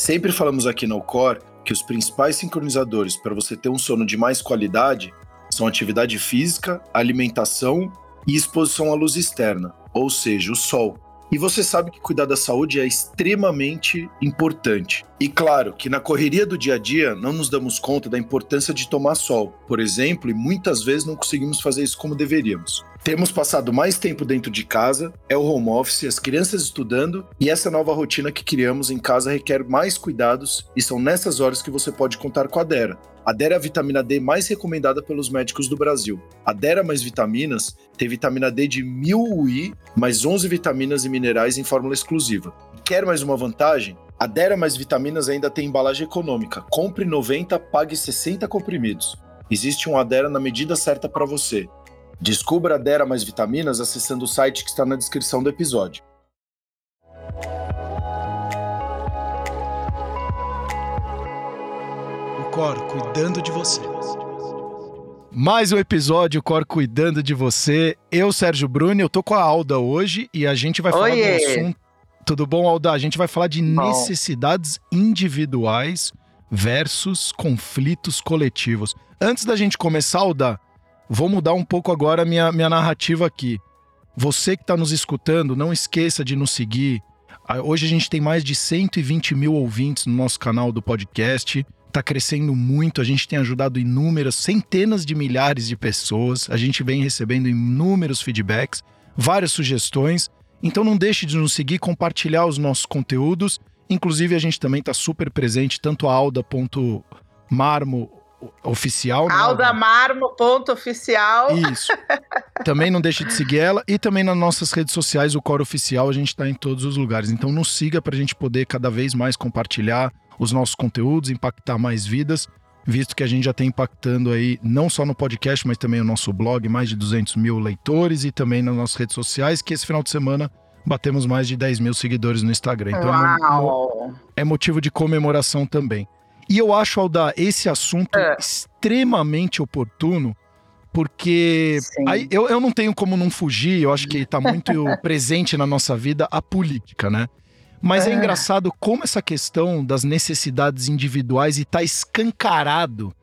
Sempre falamos aqui no Core que os principais sincronizadores para você ter um sono de mais qualidade são atividade física, alimentação e exposição à luz externa, ou seja, o sol. E você sabe que cuidar da saúde é extremamente importante. E claro que na correria do dia a dia não nos damos conta da importância de tomar sol, por exemplo, e muitas vezes não conseguimos fazer isso como deveríamos. Temos passado mais tempo dentro de casa, é o home office, as crianças estudando e essa nova rotina que criamos em casa requer mais cuidados e são nessas horas que você pode contar com a Dera. A Dera é a vitamina D mais recomendada pelos médicos do Brasil. A Dera mais vitaminas tem vitamina D de 1000 UI, mais 11 vitaminas e minerais em fórmula exclusiva. Quer mais uma vantagem? A Dera mais vitaminas ainda tem embalagem econômica. Compre 90, pague 60 comprimidos. Existe um Adera na medida certa para você. Descubra a Dera mais vitaminas acessando o site que está na descrição do episódio. Cor cuidando de você. Mais um episódio Cor cuidando de você. Eu, Sérgio Bruni, eu tô com a Alda hoje e a gente vai falar Oiê. de um assunto. Tudo bom, Alda? A gente vai falar de bom. necessidades individuais versus conflitos coletivos. Antes da gente começar, Alda, vou mudar um pouco agora a minha, minha narrativa aqui. Você que está nos escutando, não esqueça de nos seguir. Ah, hoje a gente tem mais de 120 mil ouvintes no nosso canal do podcast está crescendo muito, a gente tem ajudado inúmeras, centenas de milhares de pessoas, a gente vem recebendo inúmeros feedbacks, várias sugestões. Então não deixe de nos seguir, compartilhar os nossos conteúdos. Inclusive, a gente também está super presente, tanto a Alda.marmo oficial. Né, Aldamarmo.oficial. Isso. também não deixe de seguir ela. E também nas nossas redes sociais, o Core Oficial, a gente está em todos os lugares. Então nos siga para a gente poder cada vez mais compartilhar os nossos conteúdos, impactar mais vidas, visto que a gente já tem impactando aí, não só no podcast, mas também no nosso blog, mais de 200 mil leitores e também nas nossas redes sociais, que esse final de semana batemos mais de 10 mil seguidores no Instagram. Então Uau. é motivo de comemoração também. E eu acho, Aldar, esse assunto é. extremamente oportuno, porque aí, eu, eu não tenho como não fugir, eu acho que está muito presente na nossa vida a política, né? Mas é. é engraçado como essa questão das necessidades individuais e tá escancarado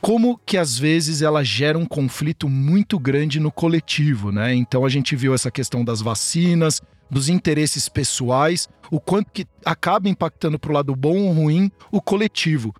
como que às vezes ela gera um conflito muito grande no coletivo, né? Então a gente viu essa questão das vacinas, dos interesses pessoais, o quanto que acaba impactando pro lado bom ou ruim o coletivo.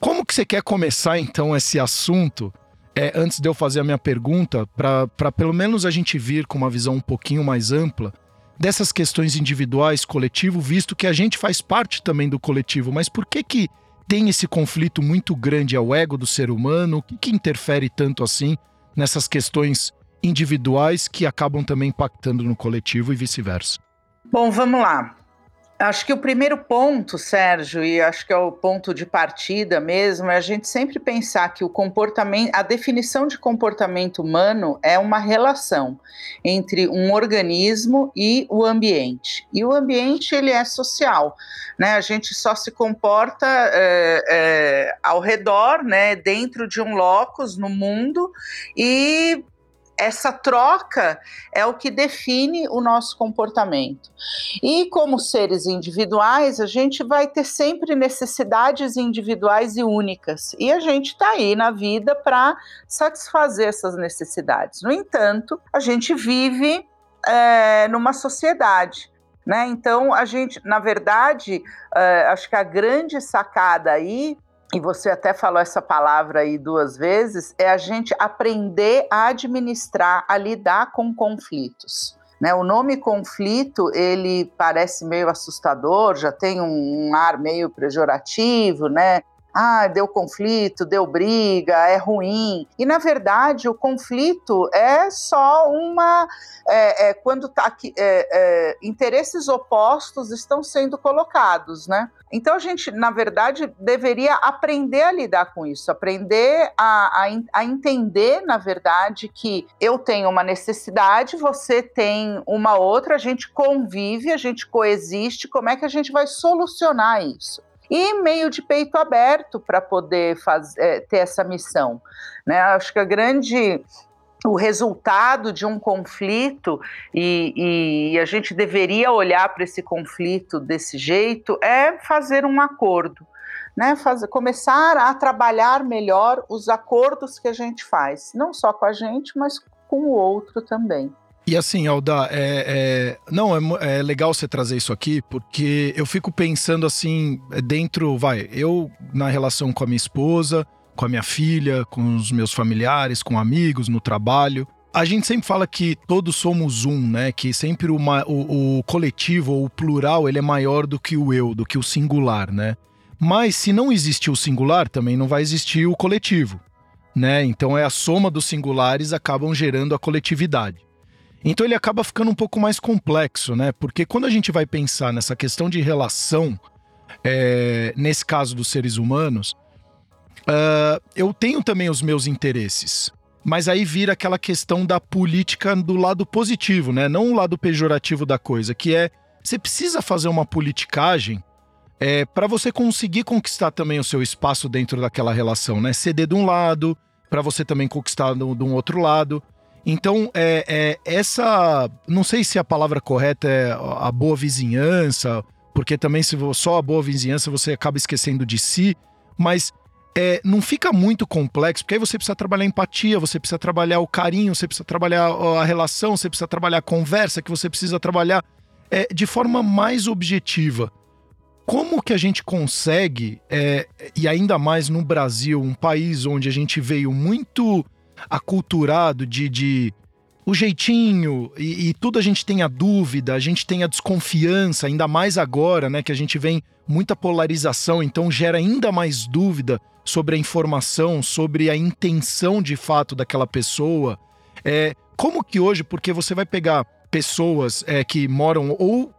Como que você quer começar então esse assunto? É, antes de eu fazer a minha pergunta, para pelo menos a gente vir com uma visão um pouquinho mais ampla dessas questões individuais, coletivo, visto que a gente faz parte também do coletivo, mas por que que tem esse conflito muito grande ao ego do ser humano? O que, que interfere tanto assim nessas questões individuais que acabam também impactando no coletivo e vice-versa? Bom, vamos lá. Acho que o primeiro ponto, Sérgio, e acho que é o ponto de partida mesmo, é a gente sempre pensar que o comportamento, a definição de comportamento humano é uma relação entre um organismo e o ambiente. E o ambiente ele é social, né? A gente só se comporta é, é, ao redor, né? Dentro de um locus no mundo e essa troca é o que define o nosso comportamento. E como seres individuais, a gente vai ter sempre necessidades individuais e únicas. E a gente está aí na vida para satisfazer essas necessidades. No entanto, a gente vive é, numa sociedade. Né? Então, a gente, na verdade, é, acho que a grande sacada aí e você até falou essa palavra aí duas vezes, é a gente aprender a administrar, a lidar com conflitos. Né, o nome conflito ele parece meio assustador, já tem um, um ar meio pejorativo, né? Ah, deu conflito, deu briga, é ruim. E na verdade o conflito é só uma é, é, quando tá aqui, é, é, interesses opostos estão sendo colocados, né? Então a gente, na verdade, deveria aprender a lidar com isso, aprender a, a, a entender, na verdade, que eu tenho uma necessidade, você tem uma outra, a gente convive, a gente coexiste, como é que a gente vai solucionar isso? E meio de peito aberto para poder fazer, é, ter essa missão. Né? Acho que a grande o resultado de um conflito, e, e a gente deveria olhar para esse conflito desse jeito, é fazer um acordo. Né, fazer, começar a trabalhar melhor os acordos que a gente faz, não só com a gente, mas com o outro também. E assim, Alda, é, é, não, é, é, legal você trazer isso aqui, porque eu fico pensando assim, dentro, vai, eu na relação com a minha esposa, com a minha filha, com os meus familiares, com amigos, no trabalho. A gente sempre fala que todos somos um, né? Que sempre o, o, o coletivo ou o plural ele é maior do que o eu, do que o singular, né? Mas se não existir o singular, também não vai existir o coletivo, né? Então é a soma dos singulares acabam gerando a coletividade. Então ele acaba ficando um pouco mais complexo, né? Porque quando a gente vai pensar nessa questão de relação, é, nesse caso dos seres humanos, Uh, eu tenho também os meus interesses. Mas aí vira aquela questão da política do lado positivo, né? Não o lado pejorativo da coisa, que é você precisa fazer uma politicagem é, para você conseguir conquistar também o seu espaço dentro daquela relação, né? Ceder de um lado, para você também conquistar de um outro lado. Então, é, é, essa. Não sei se a palavra correta é a boa vizinhança, porque também, se só a boa vizinhança você acaba esquecendo de si, mas é, não fica muito complexo, porque aí você precisa trabalhar empatia, você precisa trabalhar o carinho, você precisa trabalhar a relação, você precisa trabalhar a conversa, que você precisa trabalhar é, de forma mais objetiva. Como que a gente consegue, é, e ainda mais no Brasil, um país onde a gente veio muito aculturado de, de o jeitinho e, e, tudo a gente tem a dúvida, a gente tem a desconfiança, ainda mais agora, né, que a gente vem muita polarização, então gera ainda mais dúvida sobre a informação, sobre a intenção de fato daquela pessoa. É, como que hoje, porque você vai pegar pessoas é, que moram ou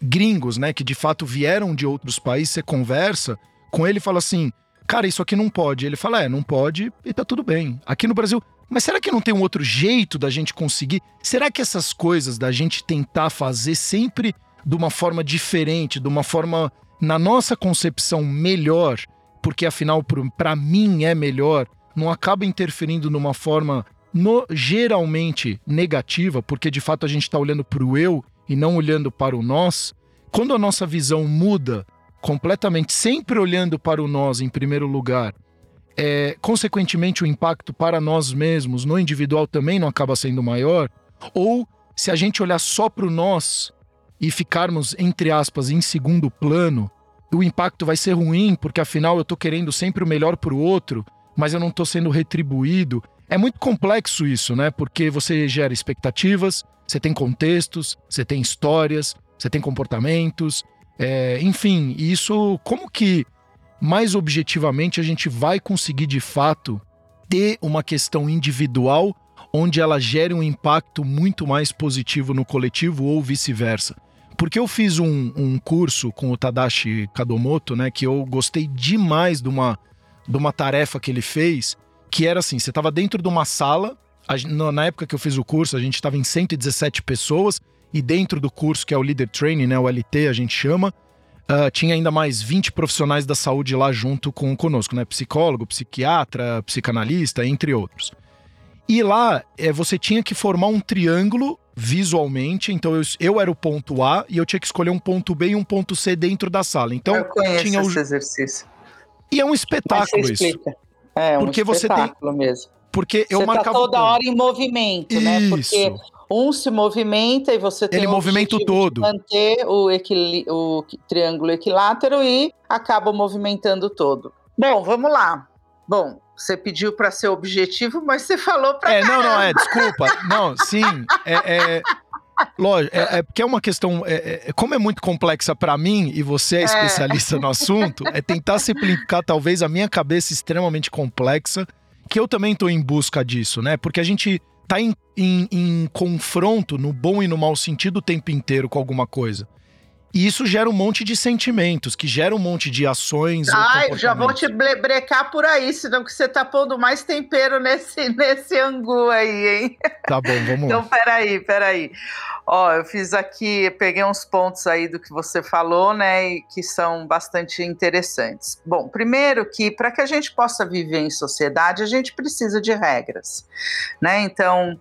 gringos, né, que de fato vieram de outros países, você conversa com ele e fala assim, cara, isso aqui não pode. Ele fala, é, não pode e tá tudo bem. Aqui no Brasil, mas será que não tem um outro jeito da gente conseguir? Será que essas coisas da gente tentar fazer sempre de uma forma diferente, de uma forma, na nossa concepção, melhor, porque afinal para mim é melhor, não acaba interferindo numa forma no, geralmente negativa, porque de fato a gente está olhando para o eu e não olhando para o nós. Quando a nossa visão muda completamente, sempre olhando para o nós em primeiro lugar, é, consequentemente o impacto para nós mesmos no individual também não acaba sendo maior, ou se a gente olhar só para o nós e ficarmos, entre aspas, em segundo plano, o impacto vai ser ruim, porque afinal eu estou querendo sempre o melhor para o outro, mas eu não estou sendo retribuído. É muito complexo isso, né? Porque você gera expectativas, você tem contextos, você tem histórias, você tem comportamentos, é, enfim, isso como que mais objetivamente a gente vai conseguir de fato ter uma questão individual onde ela gere um impacto muito mais positivo no coletivo ou vice-versa. Porque eu fiz um, um curso com o Tadashi Kadomoto, né? Que eu gostei demais de uma, de uma tarefa que ele fez, que era assim: você estava dentro de uma sala. A, na época que eu fiz o curso, a gente estava em 117 pessoas, e dentro do curso, que é o Leader Training, né? O LT, a gente chama. Uh, tinha ainda mais 20 profissionais da saúde lá junto com conosco, né? Psicólogo, psiquiatra, psicanalista, entre outros. E lá é, você tinha que formar um triângulo visualmente. Então eu, eu era o ponto A e eu tinha que escolher um ponto B e um ponto C dentro da sala. Então eu conheço tinha o esse exercício. E é um espetáculo isso. É, um porque espetáculo você tem... mesmo. Porque eu você tá marcava tá toda hora em movimento, isso. né? Porque um se movimenta e você tem Ele o movimenta todo. manter o, equil... o triângulo equilátero e acaba movimentando todo. Bom, vamos lá. Bom, você pediu para ser objetivo, mas você falou para. É, não, não, é, desculpa. Não, sim. É, é, lógico, é, é porque é uma questão. É, é como é muito complexa para mim, e você é, é especialista no assunto, é tentar simplificar, talvez, a minha cabeça extremamente complexa, que eu também estou em busca disso, né? Porque a gente tá em, em, em confronto, no bom e no mau sentido, o tempo inteiro com alguma coisa. E isso gera um monte de sentimentos, que gera um monte de ações. Ai, já vou te brecar por aí, senão que você tá pondo mais tempero nesse, nesse angu aí, hein? Tá bom, vamos então, lá. Então, peraí, peraí. Ó, eu fiz aqui, peguei uns pontos aí do que você falou, né, e que são bastante interessantes. Bom, primeiro que para que a gente possa viver em sociedade, a gente precisa de regras, né? Então,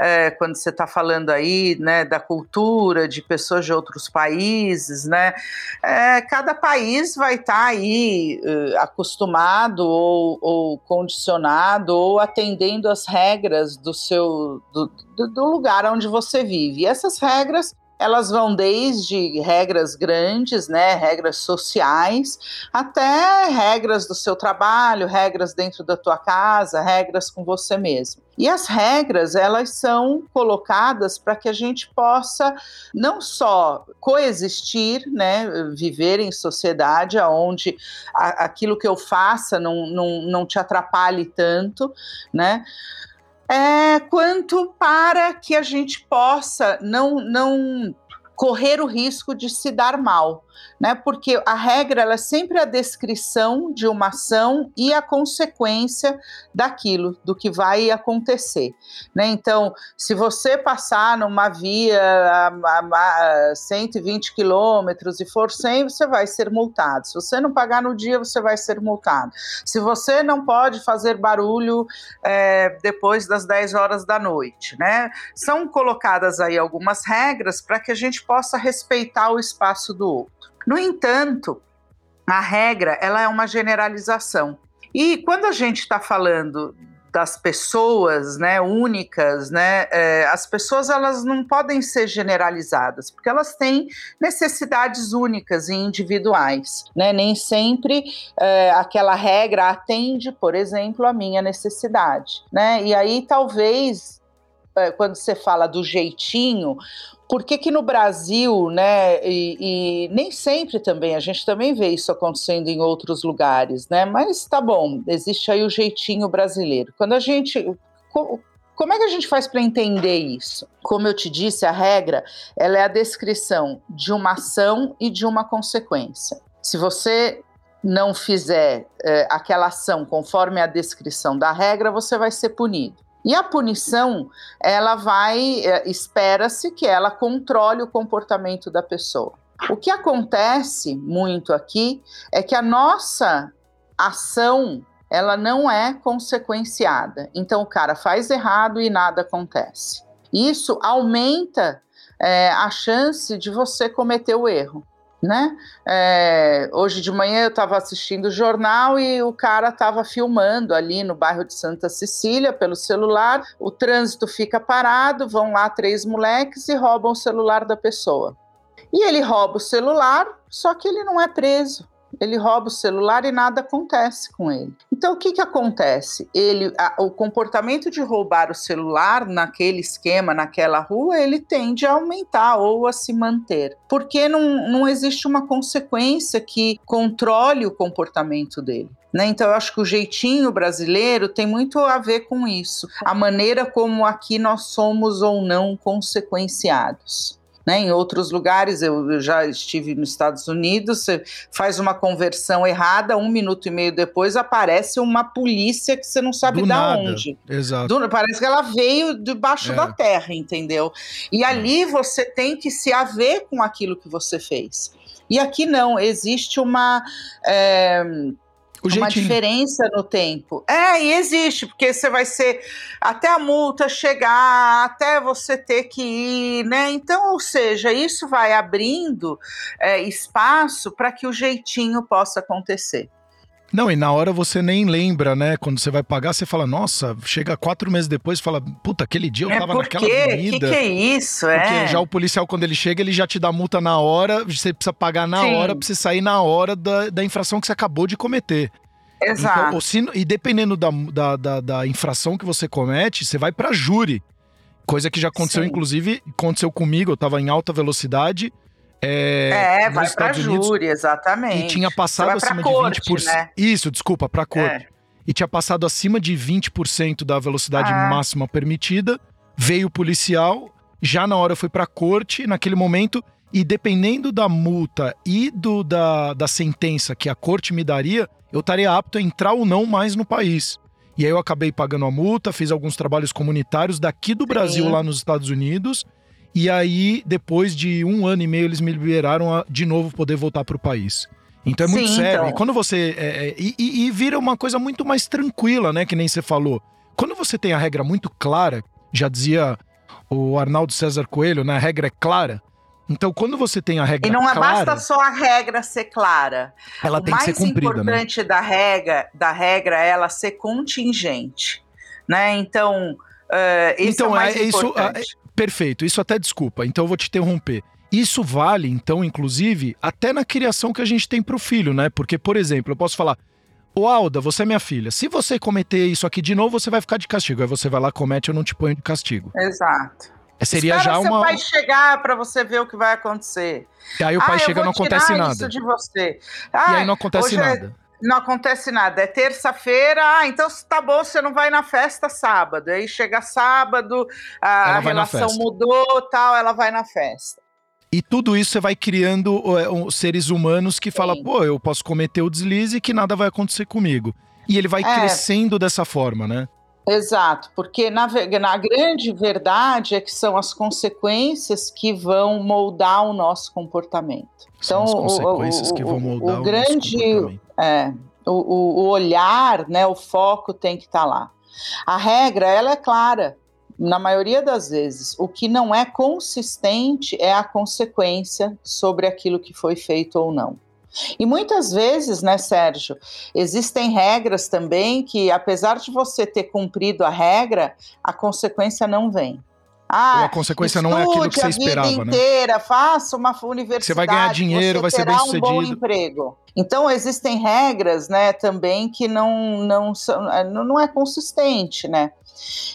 é, quando você está falando aí né, da cultura de pessoas de outros países, né, é, cada país vai estar tá aí uh, acostumado ou, ou, condicionado ou atendendo às regras do seu do, do lugar onde você vive. E essas regras elas vão desde regras grandes, né, regras sociais, até regras do seu trabalho, regras dentro da tua casa, regras com você mesmo. E as regras, elas são colocadas para que a gente possa não só coexistir, né, viver em sociedade onde aquilo que eu faça não, não, não te atrapalhe tanto, né, é, quanto para que a gente possa não, não correr o risco de se dar mal né? Porque a regra ela é sempre a descrição de uma ação e a consequência daquilo, do que vai acontecer, né? Então, se você passar numa via a, a, a 120 quilômetros e for 100, você vai ser multado. Se você não pagar no dia, você vai ser multado. Se você não pode fazer barulho é, depois das 10 horas da noite, né? São colocadas aí algumas regras para que a gente possa respeitar o espaço do outro. No entanto, a regra ela é uma generalização. E quando a gente está falando das pessoas, né, únicas, né, é, as pessoas elas não podem ser generalizadas porque elas têm necessidades únicas e individuais, né, nem sempre é, aquela regra atende, por exemplo, a minha necessidade, né, e aí talvez quando você fala do jeitinho, por que, que no Brasil, né, e, e, nem sempre também, a gente também vê isso acontecendo em outros lugares, né, mas tá bom, existe aí o jeitinho brasileiro. Quando a gente. Como é que a gente faz para entender isso? Como eu te disse, a regra ela é a descrição de uma ação e de uma consequência. Se você não fizer é, aquela ação conforme a descrição da regra, você vai ser punido. E a punição, ela vai, é, espera-se que ela controle o comportamento da pessoa. O que acontece muito aqui é que a nossa ação ela não é consequenciada. Então o cara faz errado e nada acontece. Isso aumenta é, a chance de você cometer o erro né? É, hoje de manhã eu estava assistindo o jornal e o cara estava filmando ali no bairro de Santa Cecília pelo celular. O trânsito fica parado, vão lá três moleques e roubam o celular da pessoa. E ele rouba o celular, só que ele não é preso ele rouba o celular e nada acontece com ele. Então o que que acontece? Ele, a, o comportamento de roubar o celular naquele esquema, naquela rua, ele tende a aumentar ou a se manter, porque não, não existe uma consequência que controle o comportamento dele. Né? Então, eu acho que o jeitinho brasileiro tem muito a ver com isso, a maneira como aqui nós somos ou não consequenciados. Né? Em outros lugares, eu, eu, já estive nos Estados Unidos, você faz uma conversão errada, um minuto e meio depois aparece uma polícia que você não sabe da onde. Exato. Do, parece que ela veio debaixo é. da terra, entendeu? E é. ali você tem que se haver com aquilo que você fez. E aqui não, existe uma. É, o uma jeitinho. diferença no tempo. É, e existe, porque você vai ser até a multa chegar, até você ter que ir, né? Então, ou seja, isso vai abrindo é, espaço para que o jeitinho possa acontecer. Não, e na hora você nem lembra, né? Quando você vai pagar, você fala, nossa, chega quatro meses depois e fala, puta, aquele dia eu é tava naquela quê? avenida. Que que é isso, é? Porque já o policial, quando ele chega, ele já te dá multa na hora, você precisa pagar na Sim. hora pra você sair na hora da, da infração que você acabou de cometer. Exato. Então, e dependendo da, da, da, da, infração que você comete, você vai pra júri. Coisa que já aconteceu, Sim. inclusive, aconteceu comigo, eu tava em alta velocidade. É, é vai Estados pra Unidos, júri, exatamente. E tinha passado acima corte, de 20%. Né? Isso, desculpa, pra corte. É. E tinha passado acima de 20% da velocidade ah. máxima permitida. Veio o policial, já na hora foi pra corte, naquele momento e dependendo da multa e do, da, da sentença que a corte me daria, eu estaria apto a entrar ou não mais no país. E aí eu acabei pagando a multa, fiz alguns trabalhos comunitários daqui do Brasil Sim. lá nos Estados Unidos. E aí, depois de um ano e meio, eles me liberaram a de novo poder voltar para o país. Então é muito Sim, sério. Então. E quando você. É, é, e, e, vira uma coisa muito mais tranquila, né? Que nem você falou. Quando você tem a regra muito clara, já dizia o Arnaldo César Coelho, né? A regra é clara. Então, quando você tem a regra E não clara, basta só a regra ser clara. Ela o tem que ser cumprida, né? O mais importante da regra, da regra é ela ser contingente, né? Então, uh, isso então, é, mais é isso, é, perfeito. Isso até desculpa. Então, eu vou te interromper. Isso vale, então, inclusive, até na criação que a gente tem para o filho, né? Porque, por exemplo, eu posso falar, Ô Alda, você é minha filha. Se você cometer isso aqui de novo, você vai ficar de castigo. Aí você vai lá, comete, eu não te ponho de castigo. Exato. É, seria Espera já uma. seu pai chegar para você ver o que vai acontecer. E aí o pai ah, chega e não acontece nada. Isso de você. Ah, e aí não acontece é nada. Não acontece nada. É terça-feira, ah, então tá bom, você não vai na festa sábado. Aí chega sábado, a, a relação mudou, tal, ela vai na festa. E tudo isso você vai criando uh, seres humanos que falam, pô, eu posso cometer o deslize e que nada vai acontecer comigo. E ele vai é. crescendo dessa forma, né? Exato, porque na, na, grande verdade é que são as consequências que vão moldar o nosso comportamento. São então, as consequências o, o, que vão moldar o, o grande, é, o, o olhar, né, o foco tem que estar tá lá. A regra, ela é clara, na maioria das vezes. O que não é consistente é a consequência sobre aquilo que foi feito ou não. E muitas vezes, né, Sérgio, existem regras também que, apesar de você ter cumprido a regra, a consequência não vem. Ah, a consequência não é aquilo que você esperava, a vida né? inteira, né? faça uma universidade. Você vai ganhar dinheiro, vai ser bem sucedido. um bom emprego. Então existem regras, né, também que não não são, não é consistente, né?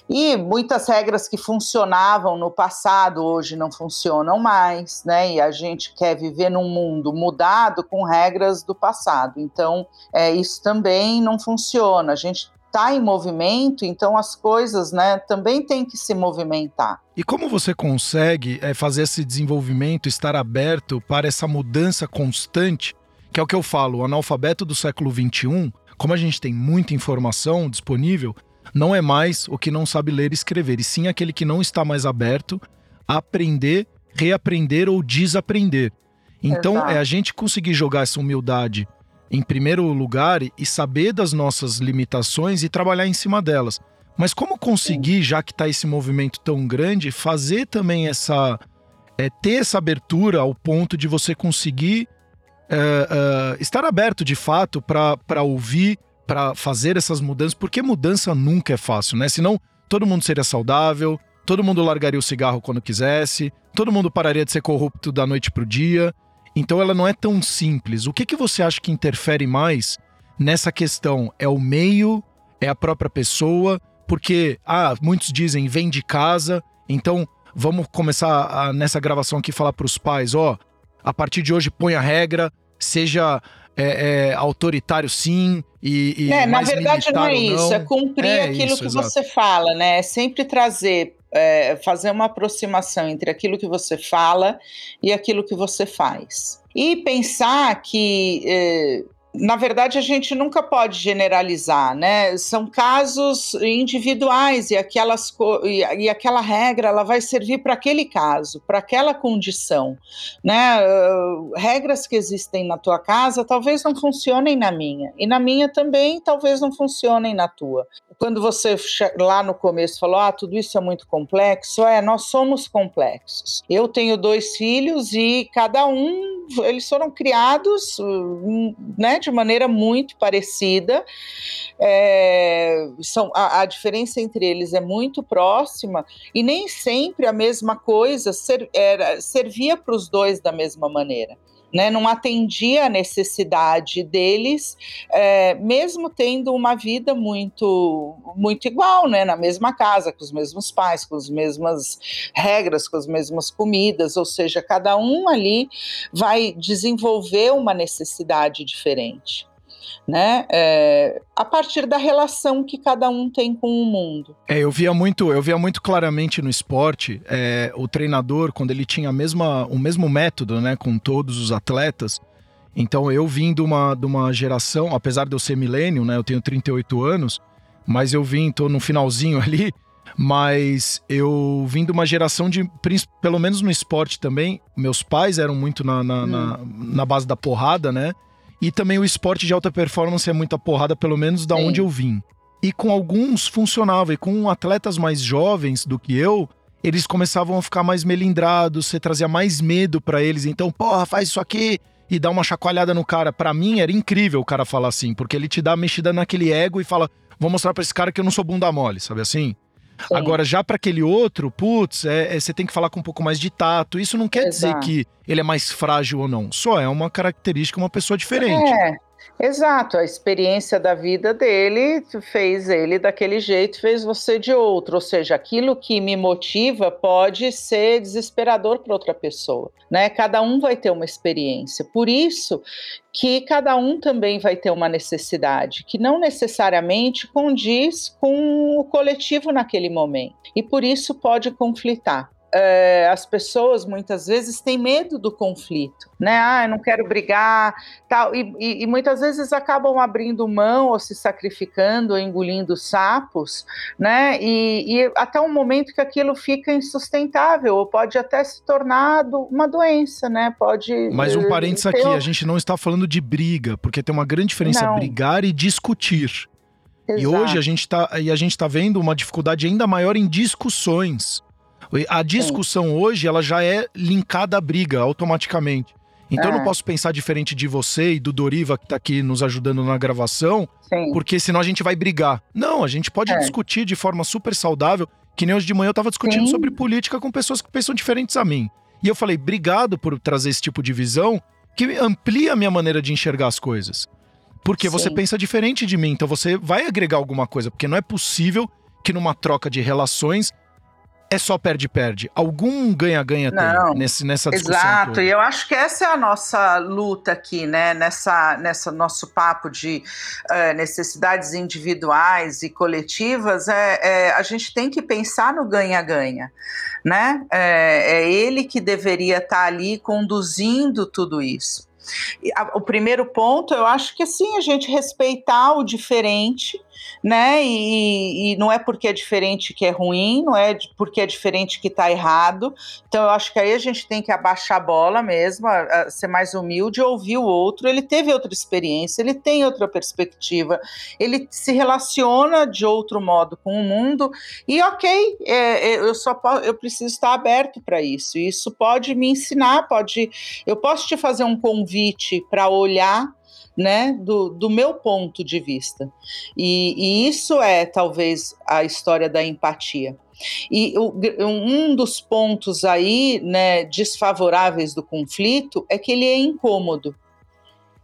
E muitas regras que funcionavam no passado hoje não funcionam mais, né? E a gente quer viver num mundo mudado com regras do passado. Então, é, isso também não funciona. A gente está em movimento, então as coisas né, também têm que se movimentar. E como você consegue é, fazer esse desenvolvimento, estar aberto para essa mudança constante, que é o que eu falo, o analfabeto do século XXI, como a gente tem muita informação disponível, não é mais o que não sabe ler e escrever, e sim aquele que não está mais aberto a aprender, reaprender ou desaprender. Então, Exato. é a gente conseguir jogar essa humildade em primeiro lugar e saber das nossas limitações e trabalhar em cima delas. Mas como conseguir, já que está esse movimento tão grande, fazer também essa. É, ter essa abertura ao ponto de você conseguir é, é, estar aberto de fato para ouvir para fazer essas mudanças, porque mudança nunca é fácil, né? Senão todo mundo seria saudável, todo mundo largaria o cigarro quando quisesse, todo mundo pararia de ser corrupto da noite para o dia. Então ela não é tão simples. O que, que você acha que interfere mais nessa questão? É o meio? É a própria pessoa? Porque, ah, muitos dizem vem de casa, então vamos começar a, nessa gravação aqui falar para os pais, ó, a partir de hoje põe a regra, seja é, é, autoritário sim e, e é, na verdade não é isso, é cumprir é aquilo isso, que exato. você fala, né? É sempre trazer, é, fazer uma aproximação entre aquilo que você fala e aquilo que você faz. E pensar que é, na verdade, a gente nunca pode generalizar, né? São casos individuais e, aquelas, e, aquela regra ela vai servir para aquele caso, para aquela condição, né? Uh, regras que existem na tua casa talvez não funcionem na minha e na minha também talvez não funcionem na tua. Quando você lá no começo falou, ah, tudo isso é muito complexo, é, nós somos complexos. Eu tenho dois filhos e cada um eles foram criados, né? De maneira muito parecida. É, são, a, a, diferença entre eles é muito próxima e nem sempre a mesma coisa ser, era, servia para os dois da mesma maneira né, não atendia a necessidade deles, é, mesmo tendo uma vida muito, muito igual, né, na mesma casa, com os mesmos pais, com as mesmas regras, com as mesmas comidas, ou seja, cada um ali vai desenvolver uma necessidade diferente. Né? É, a partir da relação que cada um tem com o mundo. É, eu via muito, eu via muito claramente no esporte é, o treinador quando ele tinha a mesma, o mesmo método, né, com todos os atletas. Então eu vim de uma, de uma geração, apesar de eu ser milênio, né, eu tenho 38 anos, mas eu vim, tô no finalzinho ali, mas eu vim de uma geração de, pelo menos no esporte também, meus pais eram muito na, na, hum. na, na base da porrada, né? E também o esporte de alta performance é muita porrada, pelo menos da Sim. onde eu vim. E com alguns funcionava, e com atletas mais jovens do que eu, eles começavam a ficar mais melindrados, você trazia mais medo para eles. Então, porra, faz isso aqui e dá uma chacoalhada no cara. Para mim era incrível o cara falar assim, porque ele te dá mexida naquele ego e fala: "Vou mostrar para esse cara que eu não sou bunda mole", sabe assim? Sim. Agora, já para aquele outro, putz, é, é, você tem que falar com um pouco mais de tato. Isso não quer Exato. dizer que ele é mais frágil ou não. Só é uma característica, uma pessoa diferente. É. Exato, a experiência da vida dele fez ele daquele jeito, fez você de outro. Ou seja, aquilo que me motiva pode ser desesperador para outra pessoa, né? Cada um vai ter uma experiência. Por isso que cada um também vai ter uma necessidade que não necessariamente condiz com o coletivo naquele momento. E por isso pode conflitar é, as pessoas muitas vezes têm medo do conflito, né? Ah, eu não quero brigar, tal, e, e, e, muitas vezes acabam abrindo mão ou se sacrificando, ou engolindo sapos, né? E, e até um momento que aquilo fica insustentável, ou pode até se tornar uma doença, né? Pode. Mas um eh, parênteses aqui, a gente não está falando de briga, porque tem uma grande diferença não. brigar e discutir. Exato. E hoje a gente está a gente está vendo uma dificuldade ainda maior em discussões. A discussão Sim. hoje, ela já é linkada à briga automaticamente. Então é. eu não é. posso pensar diferente de você e do Doriva que está aqui nos ajudando na gravação, Sim. porque senão a gente vai brigar. Não, a gente pode é. discutir de forma super saudável, que nem hoje de manhã eu estava discutindo Sim. sobre política com pessoas que pensam diferentes a mim. E eu falei, obrigado por trazer esse tipo de visão que amplia a minha maneira de enxergar as coisas. Porque você pensa diferente de mim, então você vai agregar alguma coisa, porque não é possível que numa troca de relações é só perde-perde. Algum ganha-ganha tem nesse, nessa discussão. Exato, toda. e eu acho que essa é a nossa luta aqui, né? Nessa, nessa nosso papo de uh, necessidades individuais e coletivas, é, é, a gente tem que pensar no ganha-ganha. Né? É, é ele que deveria estar ali conduzindo tudo isso. O primeiro ponto, eu acho que sim, a gente respeitar o diferente, né? E, e, não é porque é diferente que é ruim, não é porque é diferente que está errado. Então eu acho que aí a gente tem que abaixar a bola mesmo, a, a ser mais humilde, ouvir o outro. Ele teve outra experiência, ele tem outra perspectiva, ele se relaciona de outro modo com o mundo. E ok, é, é, eu só eu preciso estar aberto para isso. Isso pode me ensinar, pode, eu posso te fazer um convite para olhar né, do, do meu ponto de vista. E, e isso é talvez a história da empatia. E o, um dos pontos aí, né, desfavoráveis do conflito é que ele é incômodo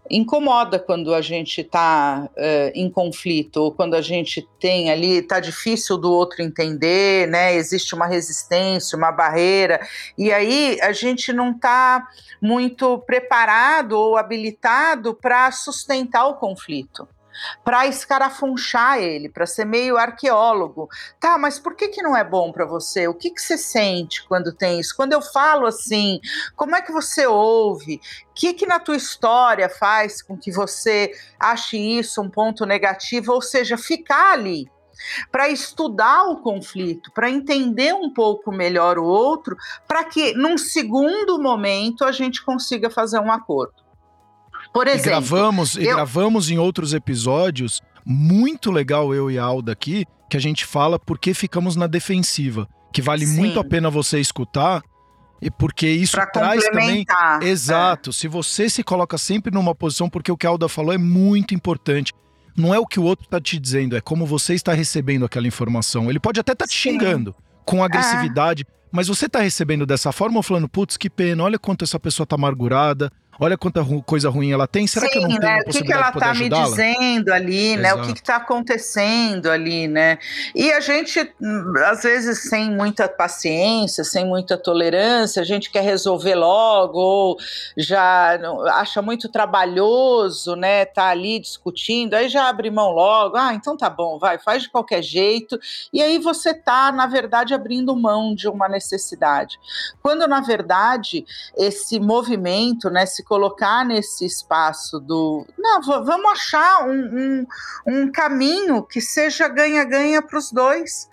incomoda quando a gente está uh, eh, em conflito ou quando a gente tem ali está difícil do outro entender, né? Existe uma resistência, uma barreira e aí a gente não está muito preparado ou habilitado para sustentar o conflito para escarafunchar ele, para ser meio arqueólogo. Tá, mas por que, que não é bom para você? O que, que você sente quando tem isso? Quando eu falo assim, como é que você ouve? O que, que na tua história faz com que você ache isso um ponto negativo? Ou seja, ficar ali para estudar o conflito, para entender um pouco melhor o outro, para que num segundo momento a gente consiga fazer um acordo. Por exemplo, e gravamos, eu... e gravamos em outros episódios, muito legal eu e a Alda aqui, que a gente fala por que ficamos na defensiva, que vale Sim. muito a pena você escutar, e porque isso pra traz também. É. Exato. É. Se você se coloca sempre numa posição, porque o que a Alda falou é muito importante. Não é o que o outro está te dizendo, é como você está recebendo aquela informação. Ele pode até estar tá te xingando com agressividade, é. mas você está recebendo dessa forma ou falando, putz, que pena, olha quanto essa pessoa está amargurada, olha quanta ru coisa ruim ela tem, será Sim, que eu não tenho né? O que, que ela está me dizendo ali, né? Exato. O que está acontecendo ali, né? E a gente, às vezes, sem muita paciência, sem muita tolerância, a gente quer resolver logo, ou já acha muito trabalhoso, né? Tá ali discutindo, aí já abre mão logo, ah, então tá bom, vai, faz de qualquer jeito, e aí você tá, na verdade, abrindo mão de uma necessidade. Quando, na verdade, esse movimento, né, se colocar nesse espaço do. Não, vamos achar um, um, um caminho que seja ganha-ganha para os dois.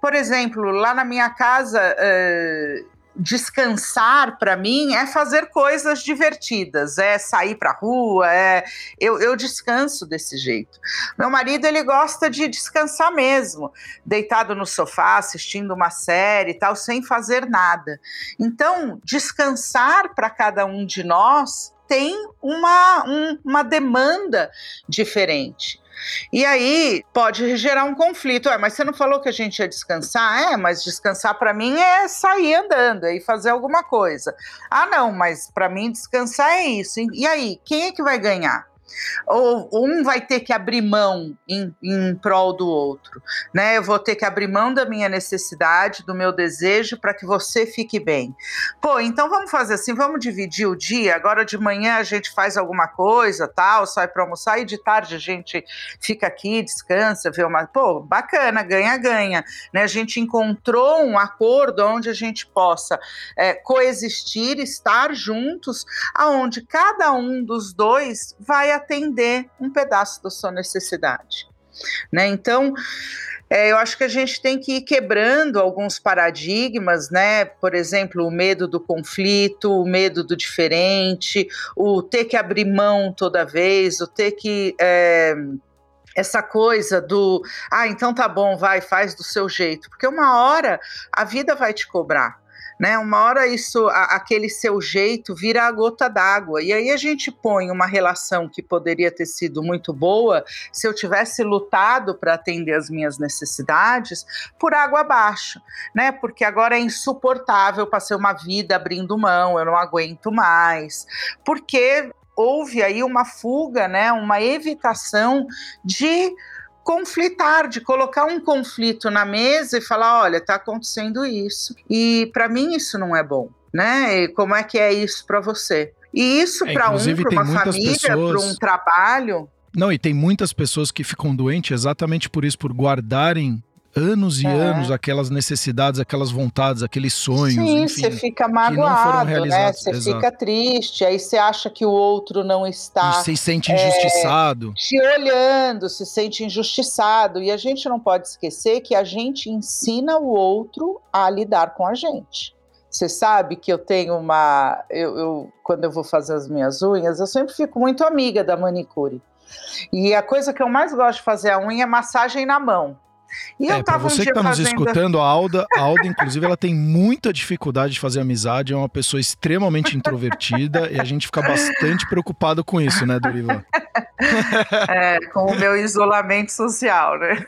Por exemplo, lá na minha casa. Uh, descansar para mim é fazer coisas divertidas, é sair para rua, é eu, eu descanso desse jeito. Meu marido ele gosta de descansar mesmo, deitado no sofá assistindo uma série e tal, sem fazer nada. Então descansar para cada um de nós tem uma, um, uma demanda diferente. E aí pode gerar um conflito. É, mas você não falou que a gente ia descansar? É, mas descansar para mim é sair andando e fazer alguma coisa. Ah, não, mas para mim descansar é isso. E aí, quem é que vai ganhar? Ou um vai ter que abrir mão em, em prol do outro, né? Eu vou ter que abrir mão da minha necessidade, do meu desejo para que você fique bem. Pô, então vamos fazer assim, vamos dividir o dia. Agora de manhã a gente faz alguma coisa, tal, sai para almoçar e de tarde a gente fica aqui, descansa, vê uma, pô, bacana, ganha ganha, né? A gente encontrou um acordo onde a gente possa é, coexistir, estar juntos, aonde cada um dos dois vai atender um pedaço da sua necessidade. Né? Então, é, eu acho que a gente tem que ir quebrando alguns paradigmas, né? Por exemplo, o medo do conflito, o medo do diferente, o ter que abrir mão toda vez, o ter que. É, essa coisa do, ah, então tá bom, vai, faz do seu jeito, porque uma hora a vida vai te cobrar né? Uma hora isso, a, aquele seu jeito vira a gota d'água. E aí a gente põe uma relação que poderia ter sido muito boa se eu tivesse lutado para atender as minhas necessidades por água abaixo, né? Porque agora é insuportável passei uma vida abrindo mão, eu não aguento mais. Porque houve aí uma fuga, né? Uma evitação de conflitar, de colocar um conflito na mesa e falar, olha, está acontecendo isso. E para mim isso não é bom, né? E como é que é isso para você? E isso é, para um, para uma família, pessoas... para um trabalho. Não, e tem muitas pessoas que ficam doentes exatamente por isso, por guardarem anos e é. anos aquelas necessidades, aquelas vontades, aqueles sonhos. Sim, enfim, você fica magoado, né? Você Exato. fica triste, aí você acha que o outro não está. E se sente injustiçado. É, te olhando, se sente injustiçado. E a gente não pode esquecer que a gente ensina o outro a lidar com a gente. Você sabe que eu tenho uma. Eu, eu, quando eu vou fazer as minhas unhas, eu sempre fico muito amiga da manicure. E a coisa que eu mais gosto de fazer a unha é massagem na mão. E é, para você um que está nos escutando, a Alda, a Alda, inclusive, ela tem muita dificuldade de fazer amizade, é uma pessoa extremamente introvertida e a gente fica bastante preocupado com isso, né, Dorival? É, com o meu isolamento social, né?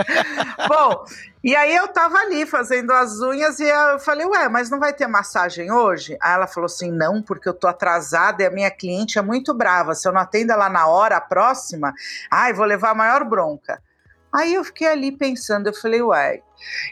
Bom, e aí eu tava ali fazendo as unhas e eu falei, ué, mas não vai ter massagem hoje? Aí ela falou assim, não, porque eu tô atrasada e a minha cliente é muito brava. Se eu não atendo ela na hora, a próxima, ai, vou levar a maior bronca. Aí eu fiquei ali pensando, eu falei, uai,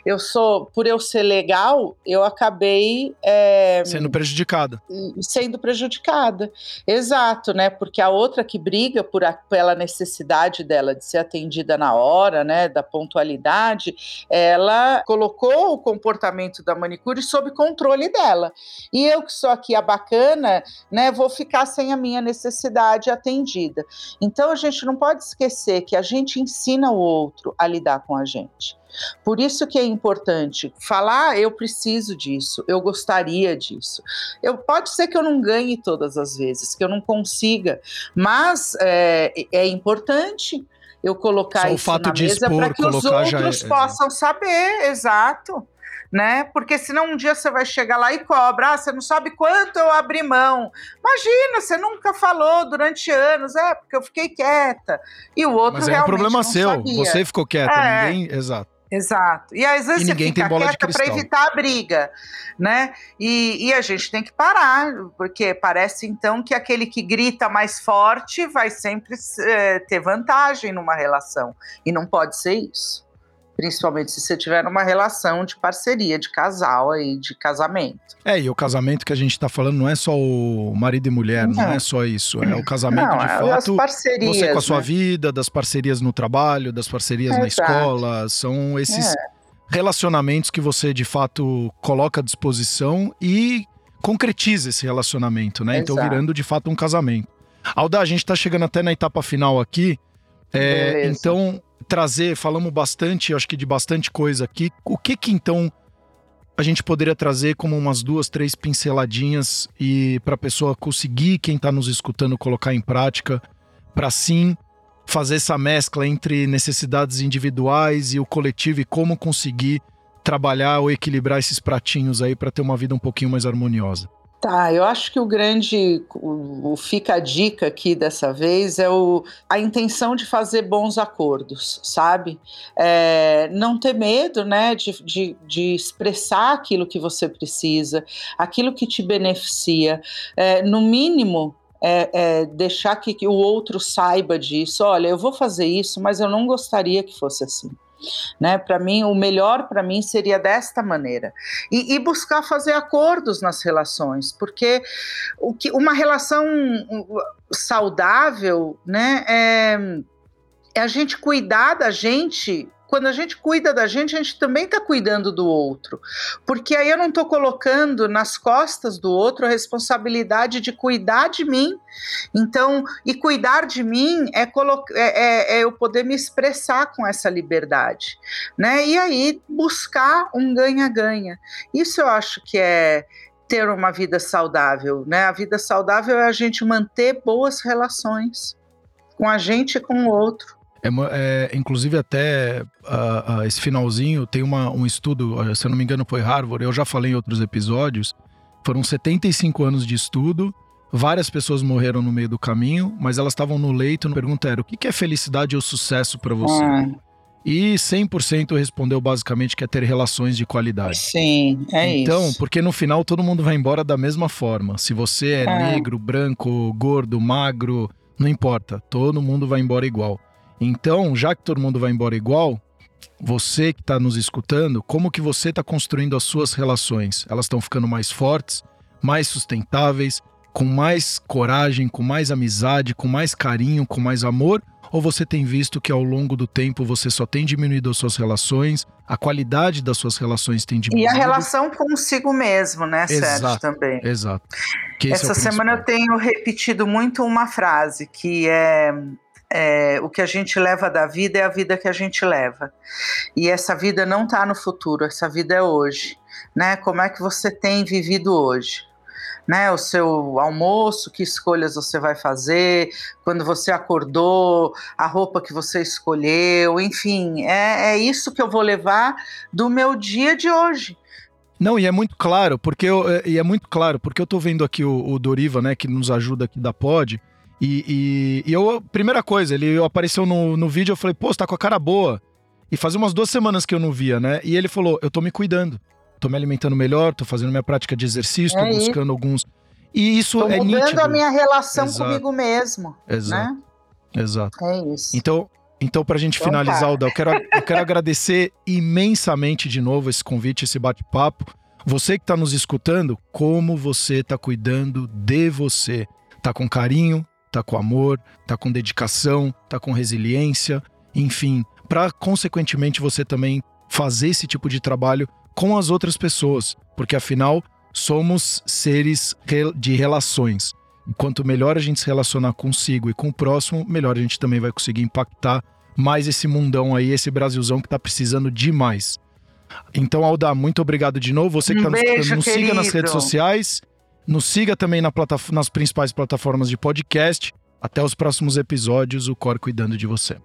eu sou, por eu ser legal, eu acabei é, sendo prejudicada. Sendo prejudicada, exato, né? Porque a outra que briga por a, pela necessidade dela de ser atendida na hora, né? Da pontualidade, ela colocou o comportamento da manicure sob controle dela. E eu que sou aqui a bacana, né? Vou ficar sem a minha necessidade atendida. Então a gente não pode esquecer que a gente ensina o outro a lidar com a gente. Por isso que é importante falar, ah, eu preciso disso, eu gostaria disso. Eu pode ser que eu não ganhe todas as vezes, que eu não consiga, mas é, é importante eu colocar Só isso na mesa para que os outros é, possam saber, exato. Né? Porque senão um dia você vai chegar lá e cobra, ah, você não sabe quanto eu abri mão. Imagina, você nunca falou durante anos, é porque eu fiquei quieta. E o outro Mas é um problema seu, sabia. você ficou quieta, é. ninguém, exato. Exato. E às vezes e você fica quieta para evitar a briga, né? E, e, a gente tem que parar, porque parece então que aquele que grita mais forte vai sempre é, ter vantagem numa relação. E não pode ser isso principalmente se você tiver uma relação de parceria, de casal aí, de casamento. É, e o casamento que a gente está falando não é só o marido e mulher, não, não é só isso, é o casamento não, de é fato. Parcerias, você com a sua né? vida, das parcerias no trabalho, das parcerias é, na escola, são esses é. relacionamentos que você de fato coloca à disposição e concretiza esse relacionamento, né? Então, exato. Então virando de fato um casamento. Alda, a gente está chegando até na etapa final aqui. É, então, trazer, falamos bastante, acho que de bastante coisa aqui. O que que então a gente poderia trazer como umas duas, três pinceladinhas e para a pessoa conseguir, quem está nos escutando, colocar em prática, para sim fazer essa mescla entre necessidades individuais e o coletivo e como conseguir trabalhar ou equilibrar esses pratinhos aí para ter uma vida um pouquinho mais harmoniosa. Tá, eu acho que o grande, o, o, fica a dica aqui dessa vez é o, a intenção de fazer bons acordos, sabe? É, não ter medo, né, de, de, de, expressar aquilo que você precisa, aquilo que te beneficia. É, no mínimo, é, é, deixar que, que o outro saiba disso. Olha, eu vou fazer isso, mas eu não gostaria que fosse assim né? Para mim, o melhor para mim seria desta maneira e, e, buscar fazer acordos nas relações, porque o que uma relação saudável, né? É, é a gente cuidar da gente quando a gente cuida da gente, a gente também está cuidando do outro. Porque aí eu não estou colocando nas costas do outro a responsabilidade de cuidar de mim. Então, e cuidar de mim é, é, é, é eu poder me expressar com essa liberdade. Né? E aí buscar um ganha-ganha. Isso eu acho que é ter uma vida saudável. Né? A vida saudável é a gente manter boas relações com a gente e com o outro. É, é, inclusive, até uh, uh, esse finalzinho tem uma, um estudo, se eu não me engano, foi Harvard, eu já falei em outros episódios. Foram 75 anos de estudo, várias pessoas morreram no meio do caminho, mas elas estavam no leito. A pergunta era: o que é felicidade ou sucesso para você? Ah. E 100% respondeu basicamente que é ter relações de qualidade. Sim, é então, isso. Então, porque no final todo mundo vai embora da mesma forma. Se você é, é negro, branco, gordo, magro, não importa. Todo mundo vai embora igual. Então, já que todo mundo vai embora igual, você que está nos escutando, como que você está construindo as suas relações? Elas estão ficando mais fortes, mais sustentáveis, com mais coragem, com mais amizade, com mais carinho, com mais amor? Ou você tem visto que ao longo do tempo você só tem diminuído as suas relações, a qualidade das suas relações tem diminuído? E a relação consigo mesmo, né, exato, Sérgio, também. Exato. É Essa é semana eu tenho repetido muito uma frase que é é, o que a gente leva da vida é a vida que a gente leva. E essa vida não está no futuro, essa vida é hoje. Né? Como é que você tem vivido hoje? Né, o seu almoço, que escolhas você vai fazer, quando você acordou, a roupa que você escolheu, enfim, é, é isso que eu vou levar do meu dia de hoje. Não, e é muito claro, porque eu, é, e é muito claro, porque eu tô vendo aqui o, o Doriva, né, que nos ajuda aqui da Pod, e, e, e, eu, primeira coisa, ele apareceu no, no vídeo, eu falei, pô, você tá com a cara boa. E fazia umas duas semanas que eu não via, né? E ele falou, eu tô me cuidando, tô me alimentando melhor, tô fazendo minha prática de exercício, é tô buscando alguns. E isso tô é nítido. mudando a minha relação Exato. comigo mesmo. Exato. Né? Exato. É isso. Então, então pra gente então, finalizar, tá. Alda, eu quero, eu quero agradecer imensamente de novo esse convite, esse bate-papo. Você que está nos escutando, como você está cuidando de você. Tá com carinho, tá com amor, tá com dedicação, tá com resiliência, enfim, para consequentemente você também fazer esse tipo de trabalho com as outras pessoas, porque afinal somos seres de relações. E quanto melhor a gente se relacionar consigo e com o próximo, melhor a gente também vai conseguir impactar mais esse mundão aí, esse Brasilzão que tá precisando demais. Então, Alda, muito obrigado de novo. Você que está um nos escutando, nos siga nas redes sociais nos siga também na nas principais plataformas de podcast. Até os próximos episódios, o Cor cuidando de você.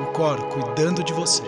O Cor cuidando de você.